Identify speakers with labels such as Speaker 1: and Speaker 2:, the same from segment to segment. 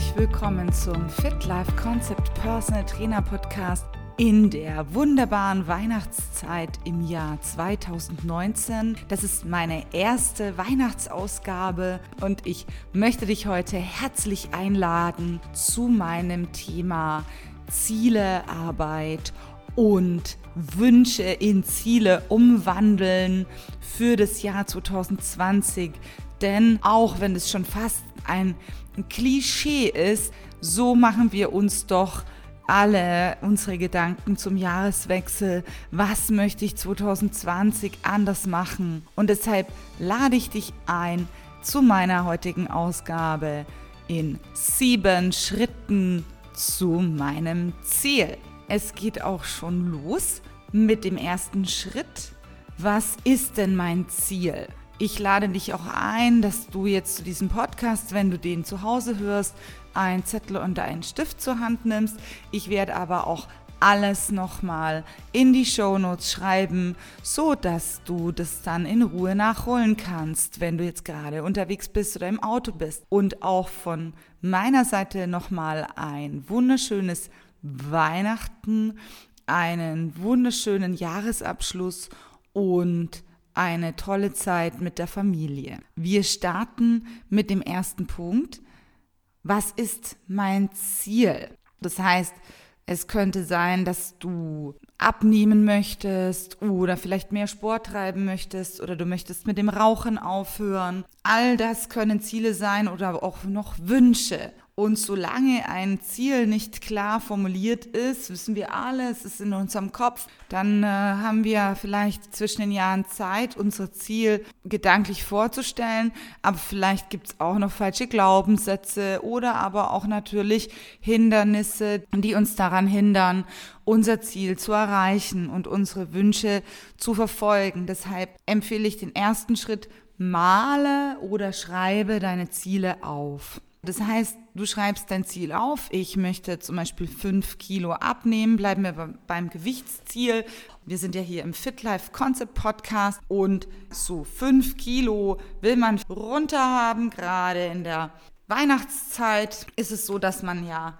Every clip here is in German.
Speaker 1: herzlich willkommen zum Fit Life Concept Personal Trainer Podcast in der wunderbaren Weihnachtszeit im Jahr 2019. Das ist meine erste Weihnachtsausgabe und ich möchte dich heute herzlich einladen zu meinem Thema Zielearbeit und Wünsche in Ziele umwandeln für das Jahr 2020. Denn auch wenn es schon fast ein Klischee ist, so machen wir uns doch alle unsere Gedanken zum Jahreswechsel. Was möchte ich 2020 anders machen? Und deshalb lade ich dich ein zu meiner heutigen Ausgabe in sieben Schritten zu meinem Ziel. Es geht auch schon los mit dem ersten Schritt. Was ist denn mein Ziel? Ich lade dich auch ein, dass du jetzt zu diesem Podcast, wenn du den zu Hause hörst, einen Zettel und einen Stift zur Hand nimmst. Ich werde aber auch alles nochmal in die Shownotes schreiben, so dass du das dann in Ruhe nachholen kannst, wenn du jetzt gerade unterwegs bist oder im Auto bist. Und auch von meiner Seite nochmal ein wunderschönes Weihnachten, einen wunderschönen Jahresabschluss und eine tolle Zeit mit der Familie. Wir starten mit dem ersten Punkt. Was ist mein Ziel? Das heißt, es könnte sein, dass du abnehmen möchtest oder vielleicht mehr Sport treiben möchtest oder du möchtest mit dem Rauchen aufhören. All das können Ziele sein oder auch noch Wünsche. Und solange ein Ziel nicht klar formuliert ist, wissen wir alle, es ist in unserem Kopf, dann äh, haben wir vielleicht zwischen den Jahren Zeit, unser Ziel gedanklich vorzustellen. Aber vielleicht gibt es auch noch falsche Glaubenssätze oder aber auch natürlich Hindernisse, die uns daran hindern, unser Ziel zu erreichen und unsere Wünsche zu verfolgen. Deshalb empfehle ich den ersten Schritt, male oder schreibe deine Ziele auf. Das heißt, du schreibst dein Ziel auf. Ich möchte zum Beispiel fünf Kilo abnehmen. Bleiben wir beim Gewichtsziel. Wir sind ja hier im Fit Life Concept Podcast und so fünf Kilo will man runter haben. Gerade in der Weihnachtszeit ist es so, dass man ja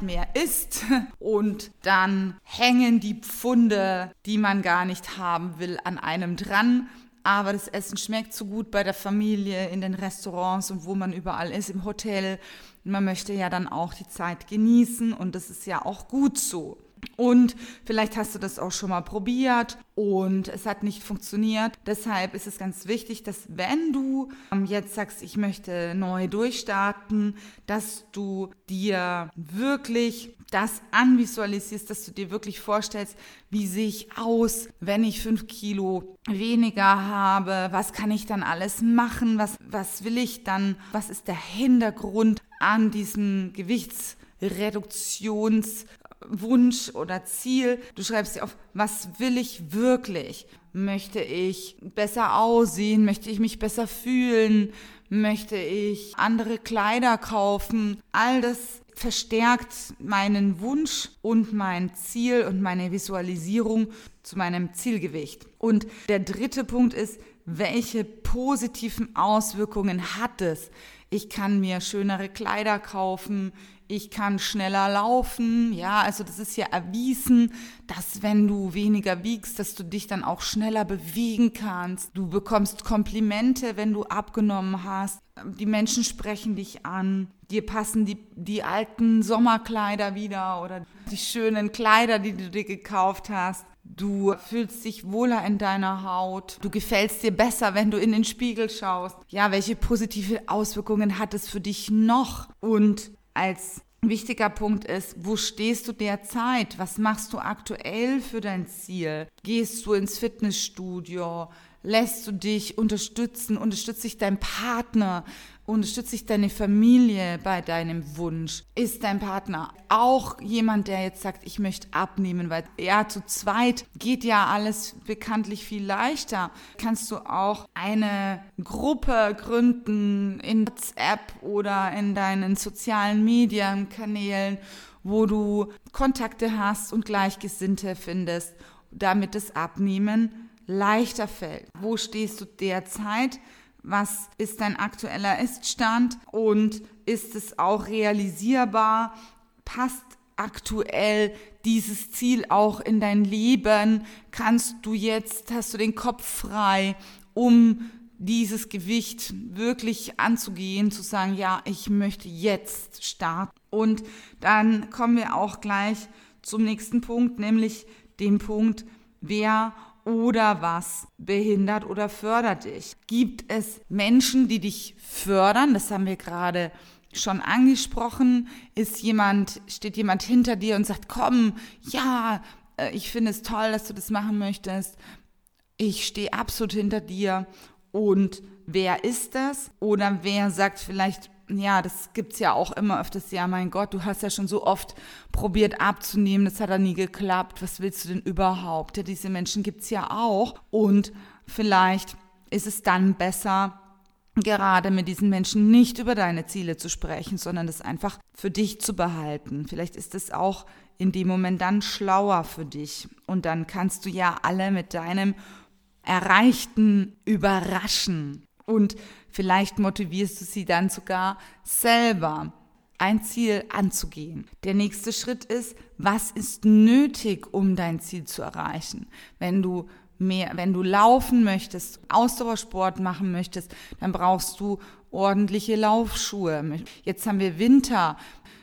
Speaker 1: mehr isst und dann hängen die Pfunde, die man gar nicht haben will, an einem dran aber das Essen schmeckt so gut bei der Familie, in den Restaurants und wo man überall ist, im Hotel. Man möchte ja dann auch die Zeit genießen und das ist ja auch gut so. Und vielleicht hast du das auch schon mal probiert und es hat nicht funktioniert. Deshalb ist es ganz wichtig, dass wenn du ähm, jetzt sagst, ich möchte neu durchstarten, dass du dir wirklich das anvisualisierst, dass du dir wirklich vorstellst, wie sehe ich aus, wenn ich fünf Kilo weniger habe, was kann ich dann alles machen, was, was will ich dann, was ist der Hintergrund an diesem Gewichtsreduktionswunsch oder Ziel. Du schreibst dir auf, was will ich wirklich? Möchte ich besser aussehen? Möchte ich mich besser fühlen? Möchte ich andere Kleider kaufen? All das verstärkt meinen Wunsch und mein Ziel und meine Visualisierung zu meinem Zielgewicht. Und der dritte Punkt ist, welche positiven Auswirkungen hat es? Ich kann mir schönere Kleider kaufen, ich kann schneller laufen. Ja, also das ist ja erwiesen, dass wenn du weniger wiegst, dass du dich dann auch schneller bewegen kannst. Du bekommst Komplimente, wenn du abgenommen hast. Die Menschen sprechen dich an. Dir passen die, die alten Sommerkleider wieder oder die schönen Kleider, die du dir gekauft hast. Du fühlst dich wohler in deiner Haut. Du gefällst dir besser, wenn du in den Spiegel schaust. Ja, welche positive Auswirkungen hat es für dich noch? Und als wichtiger Punkt ist, wo stehst du derzeit? Was machst du aktuell für dein Ziel? Gehst du ins Fitnessstudio? Lässt du dich unterstützen? Unterstützt dich dein Partner? Unterstützt dich deine Familie bei deinem Wunsch? Ist dein Partner auch jemand, der jetzt sagt, ich möchte abnehmen? Weil ja, zu zweit geht ja alles bekanntlich viel leichter. Kannst du auch eine Gruppe gründen in WhatsApp oder in deinen sozialen Medienkanälen, wo du Kontakte hast und Gleichgesinnte findest, damit das Abnehmen leichter fällt. Wo stehst du derzeit? was ist dein aktueller Iststand und ist es auch realisierbar? Passt aktuell dieses Ziel auch in dein Leben? Kannst du jetzt, hast du den Kopf frei, um dieses Gewicht wirklich anzugehen, zu sagen, ja, ich möchte jetzt starten. Und dann kommen wir auch gleich zum nächsten Punkt, nämlich dem Punkt, wer oder was behindert oder fördert dich? Gibt es Menschen, die dich fördern? Das haben wir gerade schon angesprochen. Ist jemand, steht jemand hinter dir und sagt, komm, ja, äh, ich finde es toll, dass du das machen möchtest. Ich stehe absolut hinter dir. Und wer ist das? Oder wer sagt vielleicht, ja, das gibt es ja auch immer öfters, ja, mein Gott, du hast ja schon so oft probiert abzunehmen, das hat ja nie geklappt, was willst du denn überhaupt? Ja, diese Menschen gibt es ja auch. Und vielleicht ist es dann besser, gerade mit diesen Menschen nicht über deine Ziele zu sprechen, sondern das einfach für dich zu behalten. Vielleicht ist es auch in dem Moment dann schlauer für dich. Und dann kannst du ja alle mit deinem Erreichten überraschen und vielleicht motivierst du sie dann sogar selber ein Ziel anzugehen. Der nächste Schritt ist, was ist nötig, um dein Ziel zu erreichen? Wenn du mehr, wenn du laufen möchtest, Ausdauersport machen möchtest, dann brauchst du ordentliche Laufschuhe. Jetzt haben wir Winter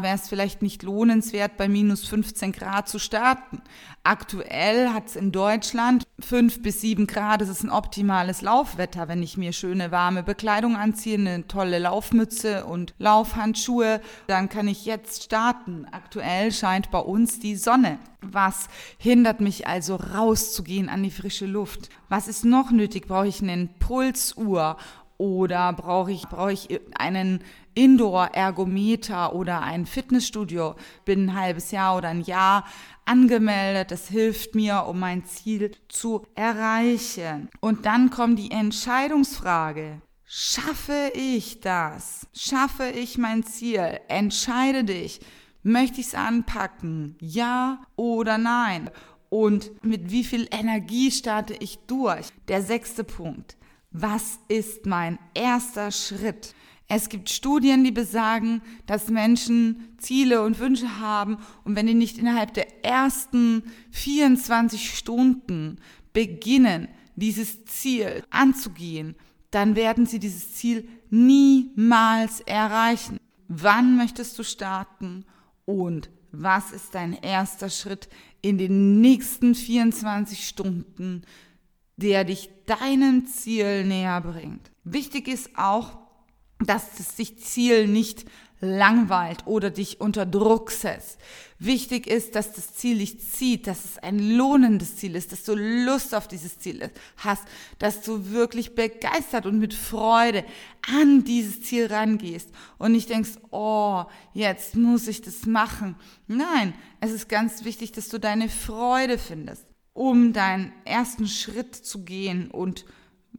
Speaker 1: wäre es vielleicht nicht lohnenswert, bei minus 15 Grad zu starten. Aktuell hat es in Deutschland 5 bis 7 Grad. Das ist ein optimales Laufwetter, wenn ich mir schöne warme Bekleidung anziehe, eine tolle Laufmütze und Laufhandschuhe, dann kann ich jetzt starten. Aktuell scheint bei uns die Sonne. Was hindert mich also rauszugehen an die frische Luft? Was ist noch nötig? Brauche ich eine Pulsuhr oder brauche ich, brauche ich einen Indoor-Ergometer oder ein Fitnessstudio? Bin ein halbes Jahr oder ein Jahr angemeldet. Das hilft mir, um mein Ziel zu erreichen. Und dann kommt die Entscheidungsfrage. Schaffe ich das? Schaffe ich mein Ziel? Entscheide dich. Möchte ich es anpacken? Ja oder nein? Und mit wie viel Energie starte ich durch? Der sechste Punkt was ist mein erster Schritt? Es gibt Studien, die besagen, dass Menschen Ziele und Wünsche haben und wenn die nicht innerhalb der ersten 24 Stunden beginnen, dieses Ziel anzugehen, dann werden sie dieses Ziel niemals erreichen. Wann möchtest du starten und was ist dein erster Schritt in den nächsten 24 Stunden, der dich deinem Ziel näher bringt. Wichtig ist auch, dass das sich Ziel nicht langweilt oder dich unter Druck setzt. Wichtig ist, dass das Ziel dich zieht, dass es ein lohnendes Ziel ist, dass du Lust auf dieses Ziel hast, dass du wirklich begeistert und mit Freude an dieses Ziel rangehst und nicht denkst, oh, jetzt muss ich das machen. Nein, es ist ganz wichtig, dass du deine Freude findest um deinen ersten Schritt zu gehen und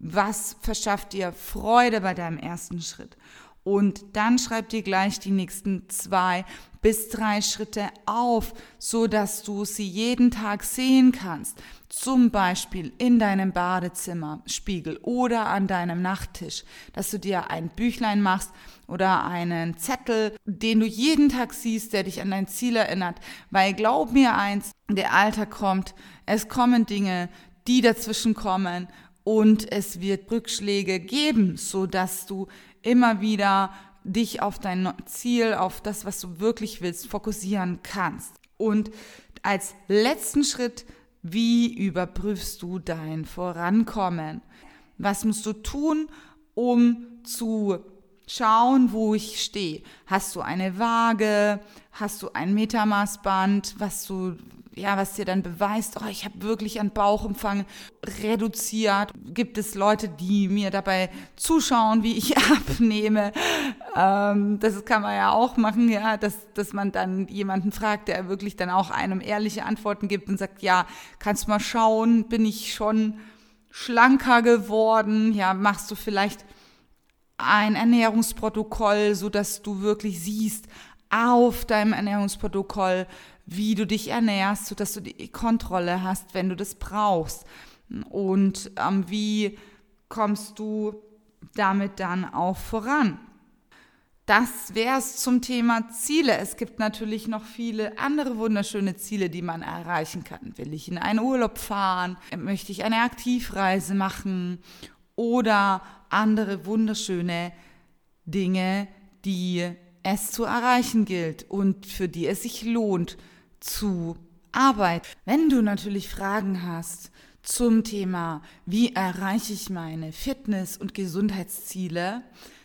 Speaker 1: was verschafft dir Freude bei deinem ersten Schritt. Und dann schreib dir gleich die nächsten zwei bis drei Schritte auf, so dass du sie jeden Tag sehen kannst. Zum Beispiel in deinem Badezimmerspiegel oder an deinem Nachttisch, dass du dir ein Büchlein machst oder einen Zettel, den du jeden Tag siehst, der dich an dein Ziel erinnert. Weil glaub mir eins, der Alter kommt, es kommen Dinge, die dazwischen kommen und es wird Rückschläge geben, so dass du immer wieder dich auf dein Ziel, auf das, was du wirklich willst, fokussieren kannst. Und als letzten Schritt, wie überprüfst du dein Vorankommen? Was musst du tun, um zu schauen, wo ich stehe? Hast du eine Waage? Hast du ein Metermaßband, was du ja, was dir dann beweist, oh, ich habe wirklich an Bauchumfang reduziert. Gibt es Leute, die mir dabei zuschauen, wie ich abnehme? Ähm, das kann man ja auch machen, ja, dass, dass man dann jemanden fragt, der wirklich dann auch einem ehrliche Antworten gibt und sagt, ja, kannst mal schauen, bin ich schon schlanker geworden? Ja, machst du vielleicht ein Ernährungsprotokoll, so dass du wirklich siehst, auf deinem Ernährungsprotokoll, wie du dich ernährst, sodass du die Kontrolle hast, wenn du das brauchst. Und ähm, wie kommst du damit dann auch voran. Das wäre es zum Thema Ziele. Es gibt natürlich noch viele andere wunderschöne Ziele, die man erreichen kann. Will ich in einen Urlaub fahren? Möchte ich eine Aktivreise machen? Oder andere wunderschöne Dinge, die es zu erreichen gilt und für die es sich lohnt zu arbeiten. Wenn du natürlich Fragen hast zum Thema, wie erreiche ich meine Fitness- und Gesundheitsziele,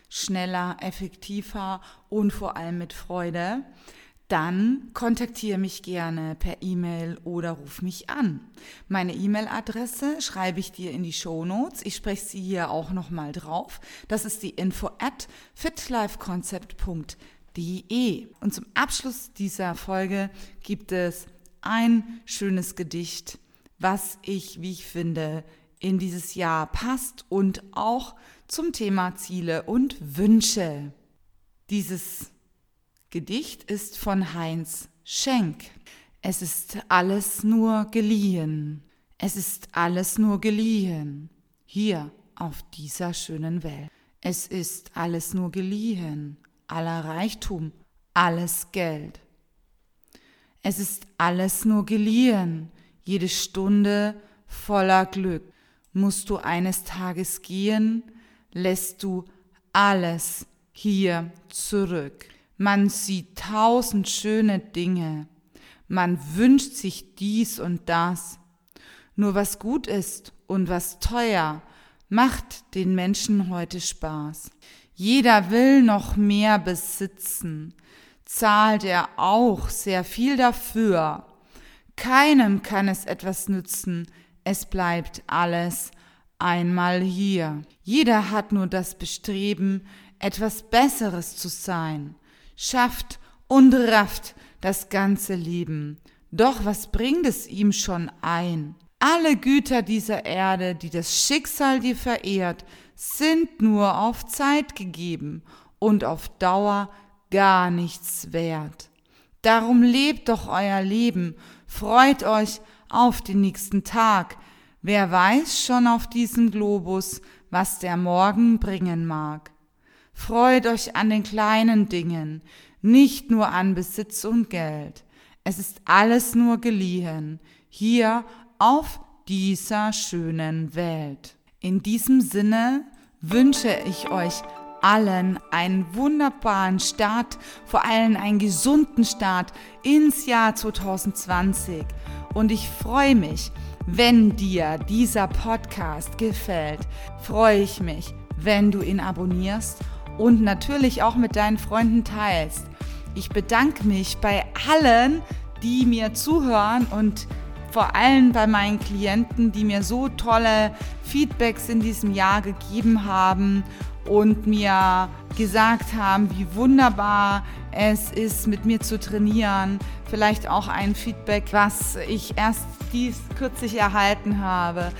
Speaker 1: schneller, effektiver und vor allem mit Freude, dann kontaktiere mich gerne per E-Mail oder ruf mich an. Meine E-Mail-Adresse schreibe ich dir in die Show Notes. Ich spreche sie hier auch nochmal drauf. Das ist die info at fitlifeconcept.de. Und zum Abschluss dieser Folge gibt es ein schönes Gedicht, was ich, wie ich finde, in dieses Jahr passt und auch zum Thema Ziele und Wünsche. Dieses Gedicht ist von Heinz Schenk. Es ist alles nur geliehen. Es ist alles nur geliehen. Hier auf dieser schönen Welt. Es ist alles nur geliehen. Aller Reichtum, alles Geld. Es ist alles nur geliehen. Jede Stunde voller Glück. Musst du eines Tages gehen, lässt du alles hier zurück. Man sieht tausend schöne Dinge. Man wünscht sich dies und das. Nur was gut ist und was teuer, macht den Menschen heute Spaß. Jeder will noch mehr besitzen, zahlt er auch sehr viel dafür. Keinem kann es etwas nützen, es bleibt alles einmal hier. Jeder hat nur das Bestreben, etwas Besseres zu sein schafft und rafft das ganze Leben. Doch was bringt es ihm schon ein? Alle Güter dieser Erde, die das Schicksal dir verehrt, sind nur auf Zeit gegeben und auf Dauer gar nichts wert. Darum lebt doch euer Leben, freut euch auf den nächsten Tag. Wer weiß schon auf diesem Globus, was der Morgen bringen mag. Freut euch an den kleinen Dingen, nicht nur an Besitz und Geld. Es ist alles nur geliehen, hier auf dieser schönen Welt. In diesem Sinne wünsche ich euch allen einen wunderbaren Start, vor allem einen gesunden Start ins Jahr 2020. Und ich freue mich, wenn dir dieser Podcast gefällt, freue ich mich, wenn du ihn abonnierst und natürlich auch mit deinen Freunden teilst. Ich bedanke mich bei allen, die mir zuhören und vor allem bei meinen Klienten, die mir so tolle Feedbacks in diesem Jahr gegeben haben und mir gesagt haben, wie wunderbar es ist, mit mir zu trainieren. Vielleicht auch ein Feedback, was ich erst dies kürzlich erhalten habe.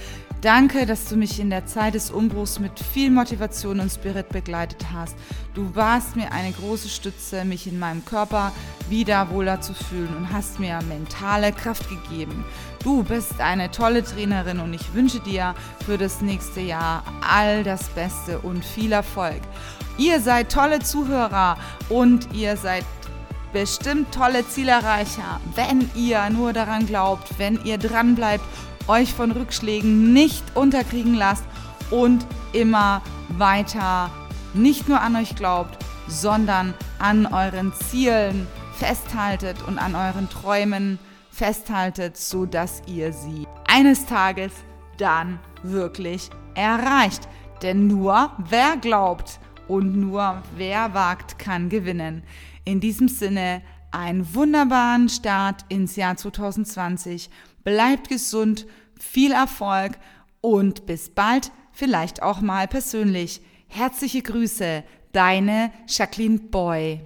Speaker 1: Danke, dass du mich in der Zeit des Umbruchs mit viel Motivation und Spirit begleitet hast. Du warst mir eine große Stütze, mich in meinem Körper wieder wohler zu fühlen und hast mir mentale Kraft gegeben. Du bist eine tolle Trainerin und ich wünsche dir für das nächste Jahr all das Beste und viel Erfolg. Ihr seid tolle Zuhörer und ihr seid bestimmt tolle Zielerreicher, wenn ihr nur daran glaubt, wenn ihr dran bleibt euch von Rückschlägen nicht unterkriegen lasst und immer weiter nicht nur an euch glaubt, sondern an euren Zielen festhaltet und an euren Träumen festhaltet, sodass ihr sie eines Tages dann wirklich erreicht. Denn nur wer glaubt und nur wer wagt, kann gewinnen. In diesem Sinne einen wunderbaren Start ins Jahr 2020 bleibt gesund, viel Erfolg und bis bald, vielleicht auch mal persönlich. Herzliche Grüße, deine Jacqueline Boy.